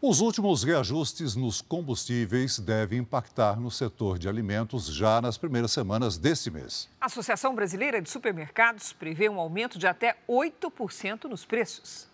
Os últimos reajustes nos combustíveis devem impactar no setor de alimentos já nas primeiras semanas deste mês. A Associação Brasileira de Supermercados prevê um aumento de até 8% nos preços.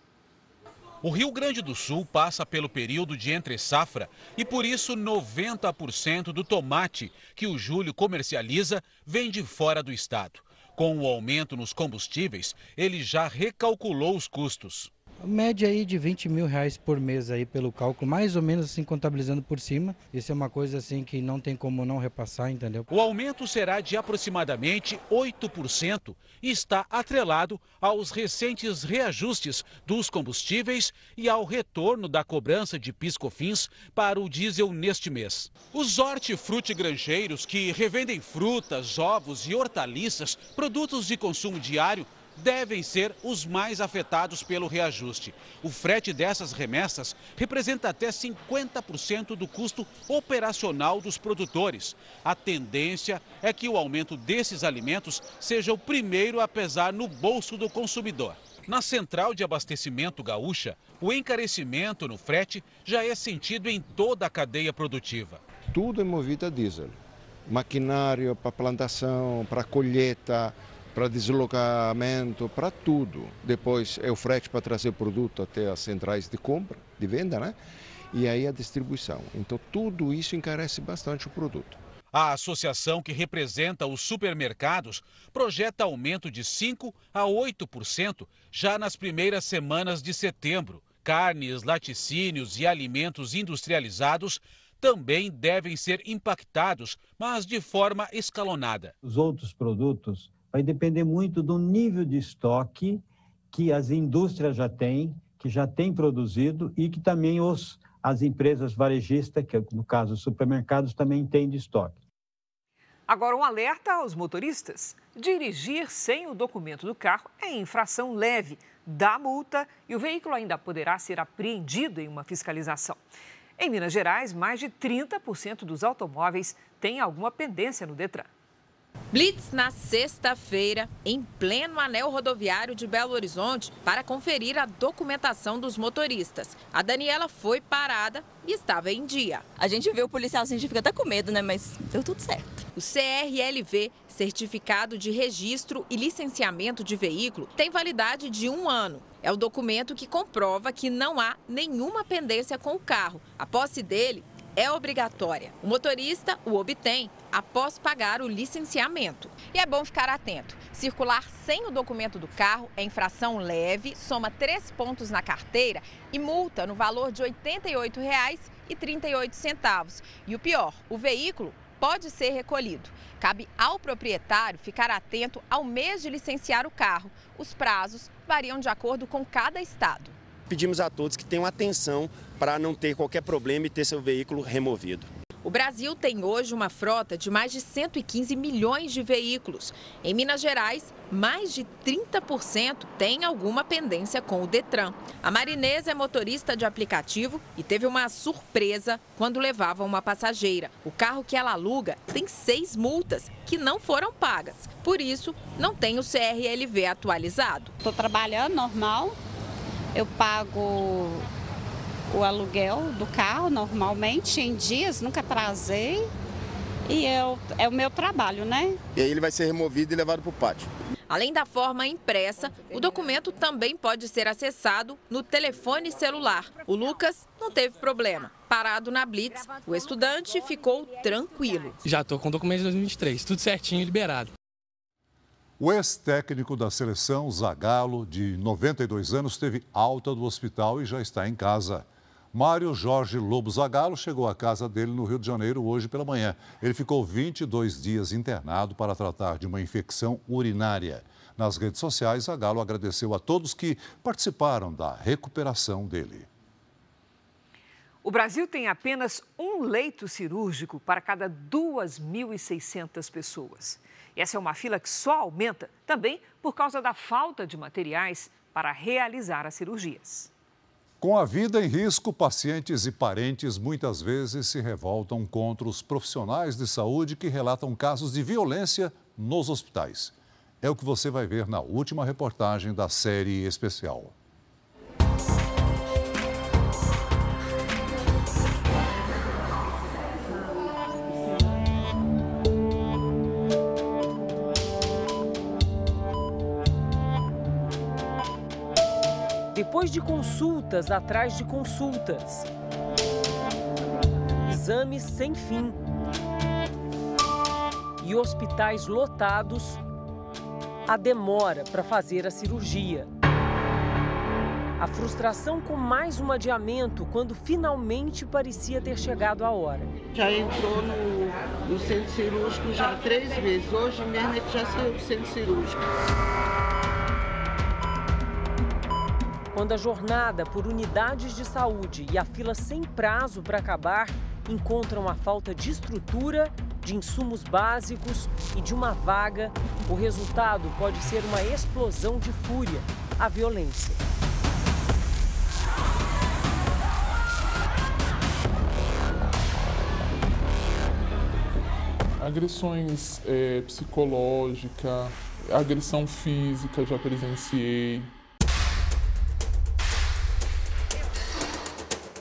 O Rio Grande do Sul passa pelo período de entre-safra e por isso 90% do tomate que o Júlio comercializa vem de fora do estado. Com o aumento nos combustíveis, ele já recalculou os custos. Média aí de 20 mil reais por mês aí pelo cálculo, mais ou menos assim contabilizando por cima. Isso é uma coisa assim que não tem como não repassar, entendeu? O aumento será de aproximadamente 8% e está atrelado aos recentes reajustes dos combustíveis e ao retorno da cobrança de piscofins para o diesel neste mês. Os hortifrutigranjeiros que revendem frutas, ovos e hortaliças, produtos de consumo diário, devem ser os mais afetados pelo reajuste. O frete dessas remessas representa até 50% do custo operacional dos produtores. A tendência é que o aumento desses alimentos seja o primeiro a pesar no bolso do consumidor. Na central de abastecimento gaúcha, o encarecimento no frete já é sentido em toda a cadeia produtiva. Tudo é movido a diesel. Maquinário para plantação, para colheita, para deslocamento, para tudo. Depois é o frete para trazer o produto até as centrais de compra, de venda, né? E aí a distribuição. Então tudo isso encarece bastante o produto. A associação que representa os supermercados projeta aumento de 5 a 8% já nas primeiras semanas de setembro. Carnes, laticínios e alimentos industrializados também devem ser impactados, mas de forma escalonada. Os outros produtos vai depender muito do nível de estoque que as indústrias já têm, que já têm produzido e que também os, as empresas varejistas, que no caso os supermercados, também têm de estoque. Agora, um alerta aos motoristas: dirigir sem o documento do carro é infração leve, dá multa e o veículo ainda poderá ser apreendido em uma fiscalização. Em Minas Gerais, mais de 30% dos automóveis têm alguma pendência no Detran. Blitz na sexta-feira, em pleno anel rodoviário de Belo Horizonte, para conferir a documentação dos motoristas. A Daniela foi parada e estava em dia. A gente vê o policial assim, a gente fica até com medo, né? Mas deu tudo certo. O CRLV, Certificado de Registro e Licenciamento de Veículo, tem validade de um ano. É o documento que comprova que não há nenhuma pendência com o carro. A posse dele é obrigatória. O motorista o obtém após pagar o licenciamento. E é bom ficar atento. Circular sem o documento do carro é infração leve, soma três pontos na carteira e multa no valor de R$ 88,38. E o pior, o veículo pode ser recolhido. Cabe ao proprietário ficar atento ao mês de licenciar o carro. Os prazos variam de acordo com cada estado. Pedimos a todos que tenham atenção para não ter qualquer problema e ter seu veículo removido. O Brasil tem hoje uma frota de mais de 115 milhões de veículos. Em Minas Gerais, mais de 30% tem alguma pendência com o Detran. A Marinesa é motorista de aplicativo e teve uma surpresa quando levava uma passageira. O carro que ela aluga tem seis multas que não foram pagas. Por isso, não tem o CRLV atualizado. Estou trabalhando normal, eu pago o aluguel do carro normalmente em dias, nunca atrasei. E eu, é o meu trabalho, né? E aí ele vai ser removido e levado para o pátio. Além da forma impressa, o documento também pode ser acessado no telefone celular. O Lucas não teve problema. Parado na Blitz, o estudante ficou tranquilo. Já estou com o documento de 2023, tudo certinho, liberado. O ex-técnico da seleção, Zagallo, de 92 anos, teve alta do hospital e já está em casa. Mário Jorge Lobo Zagallo chegou à casa dele no Rio de Janeiro hoje pela manhã. Ele ficou 22 dias internado para tratar de uma infecção urinária. Nas redes sociais, Zagallo agradeceu a todos que participaram da recuperação dele. O Brasil tem apenas um leito cirúrgico para cada 2.600 pessoas. Essa é uma fila que só aumenta também por causa da falta de materiais para realizar as cirurgias. Com a vida em risco, pacientes e parentes muitas vezes se revoltam contra os profissionais de saúde que relatam casos de violência nos hospitais. É o que você vai ver na última reportagem da série especial. Depois de consultas atrás de consultas, exames sem fim e hospitais lotados, a demora para fazer a cirurgia. A frustração com mais um adiamento quando finalmente parecia ter chegado a hora. Já entrou no, no centro cirúrgico já três vezes. Hoje mesmo ele já saiu do centro cirúrgico. Quando a jornada por unidades de saúde e a fila sem prazo para acabar encontram a falta de estrutura, de insumos básicos e de uma vaga, o resultado pode ser uma explosão de fúria, a violência. Agressões é, psicológicas, agressão física já presenciei.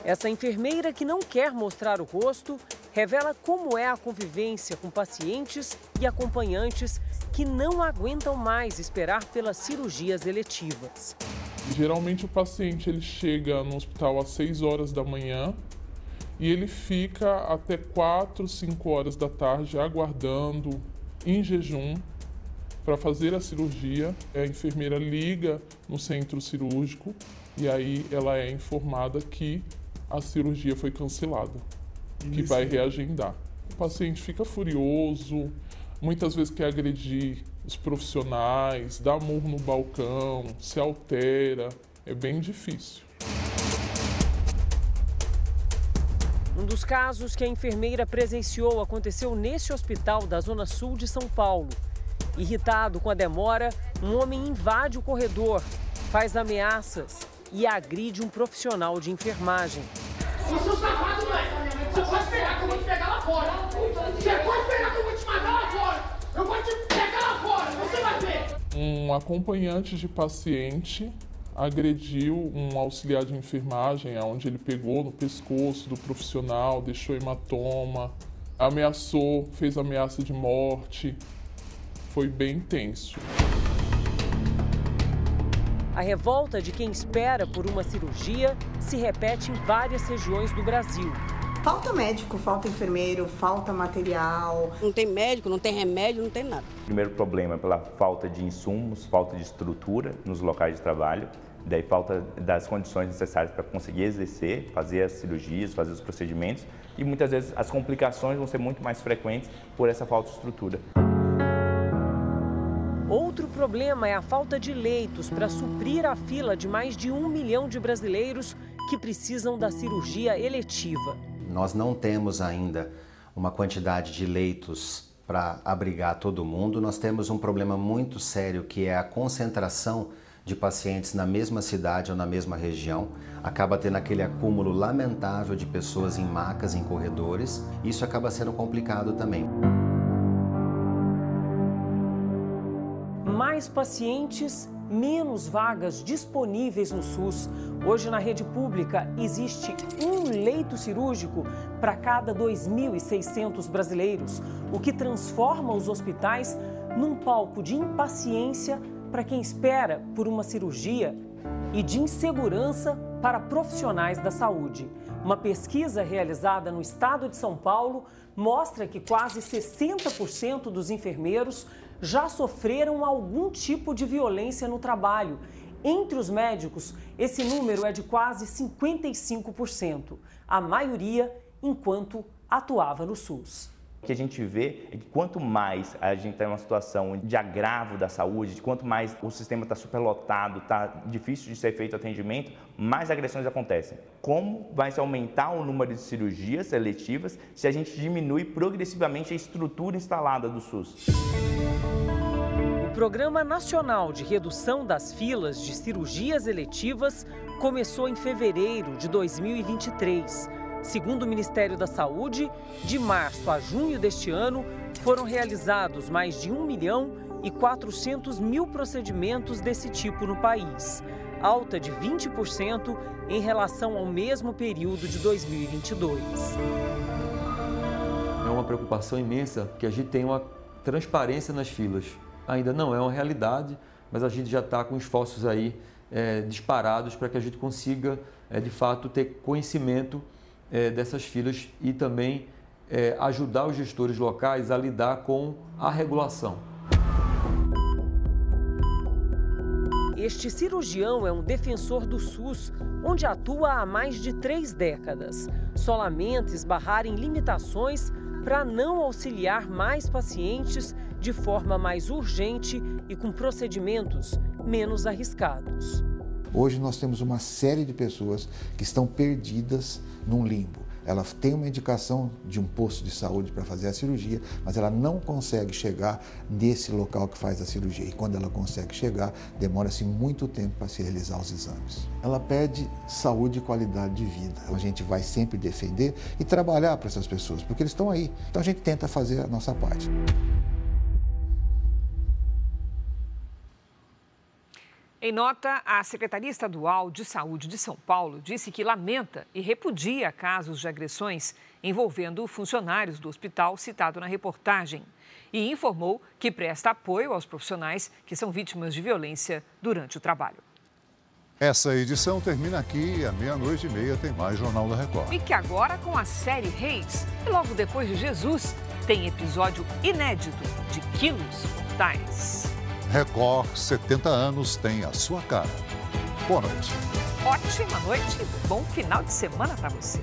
Essa enfermeira que não quer mostrar o rosto revela como é a convivência com pacientes e acompanhantes que não aguentam mais esperar pelas cirurgias eletivas. Geralmente o paciente ele chega no hospital às 6 horas da manhã e ele fica até 4, 5 horas da tarde aguardando em jejum para fazer a cirurgia. A enfermeira liga no centro cirúrgico e aí ela é informada que a cirurgia foi cancelada, que vai reagendar. O paciente fica furioso, muitas vezes quer agredir os profissionais, dá murro no balcão, se altera, é bem difícil. Um dos casos que a enfermeira presenciou aconteceu nesse hospital da Zona Sul de São Paulo. Irritado com a demora, um homem invade o corredor, faz ameaças e agride um profissional de enfermagem. Você safado, velho! Você pode esperar que eu vou te pegar lá fora! Você pode esperar que eu vou te matar lá fora! Eu vou te pegar lá fora! Você vai ver! Um acompanhante de paciente agrediu um auxiliar de enfermagem, onde ele pegou no pescoço do profissional, deixou hematoma, ameaçou, fez ameaça de morte. Foi bem tenso. A revolta de quem espera por uma cirurgia se repete em várias regiões do Brasil. Falta médico, falta enfermeiro, falta material. Não tem médico, não tem remédio, não tem nada. O primeiro problema é pela falta de insumos, falta de estrutura nos locais de trabalho, daí falta das condições necessárias para conseguir exercer, fazer as cirurgias, fazer os procedimentos e muitas vezes as complicações vão ser muito mais frequentes por essa falta de estrutura. Outro problema é a falta de leitos para suprir a fila de mais de um milhão de brasileiros que precisam da cirurgia eletiva. Nós não temos ainda uma quantidade de leitos para abrigar todo mundo, nós temos um problema muito sério que é a concentração de pacientes na mesma cidade ou na mesma região. Acaba tendo aquele acúmulo lamentável de pessoas em macas, em corredores. Isso acaba sendo complicado também. Mais pacientes, menos vagas disponíveis no SUS. Hoje, na rede pública, existe um leito cirúrgico para cada 2.600 brasileiros, o que transforma os hospitais num palco de impaciência para quem espera por uma cirurgia e de insegurança para profissionais da saúde. Uma pesquisa realizada no estado de São Paulo mostra que quase 60% dos enfermeiros já sofreram algum tipo de violência no trabalho. Entre os médicos, esse número é de quase 55%, a maioria enquanto atuava no SUS. O que a gente vê é que quanto mais a gente está em uma situação de agravo da saúde, quanto mais o sistema está superlotado, está difícil de ser feito atendimento, mais agressões acontecem. Como vai se aumentar o número de cirurgias seletivas se a gente diminui progressivamente a estrutura instalada do SUS? O Programa Nacional de Redução das Filas de Cirurgias Eletivas começou em fevereiro de 2023 Segundo o Ministério da Saúde, de março a junho deste ano, foram realizados mais de 1 milhão e 400 mil procedimentos desse tipo no país, alta de 20% em relação ao mesmo período de 2022. É uma preocupação imensa que a gente tenha uma transparência nas filas. Ainda não é uma realidade, mas a gente já está com esforços aí é, disparados para que a gente consiga, é, de fato, ter conhecimento é, dessas filas e também é, ajudar os gestores locais a lidar com a regulação. Este cirurgião é um defensor do SUS, onde atua há mais de três décadas. Só lamenta esbarrar em limitações para não auxiliar mais pacientes de forma mais urgente e com procedimentos menos arriscados. Hoje nós temos uma série de pessoas que estão perdidas num limbo. Ela tem uma indicação de um posto de saúde para fazer a cirurgia, mas ela não consegue chegar nesse local que faz a cirurgia. E quando ela consegue chegar, demora-se muito tempo para se realizar os exames. Ela perde saúde e qualidade de vida. A gente vai sempre defender e trabalhar para essas pessoas, porque eles estão aí. Então a gente tenta fazer a nossa parte. Em nota, a Secretaria Estadual de Saúde de São Paulo disse que lamenta e repudia casos de agressões envolvendo funcionários do hospital citado na reportagem e informou que presta apoio aos profissionais que são vítimas de violência durante o trabalho. Essa edição termina aqui e à meia-noite e meia tem mais Jornal da Record. E que agora, com a série Reis, e logo depois de Jesus, tem episódio inédito de Quilos Mortais. Record 70 anos tem a sua cara. Boa noite. Ótima noite, bom final de semana para você.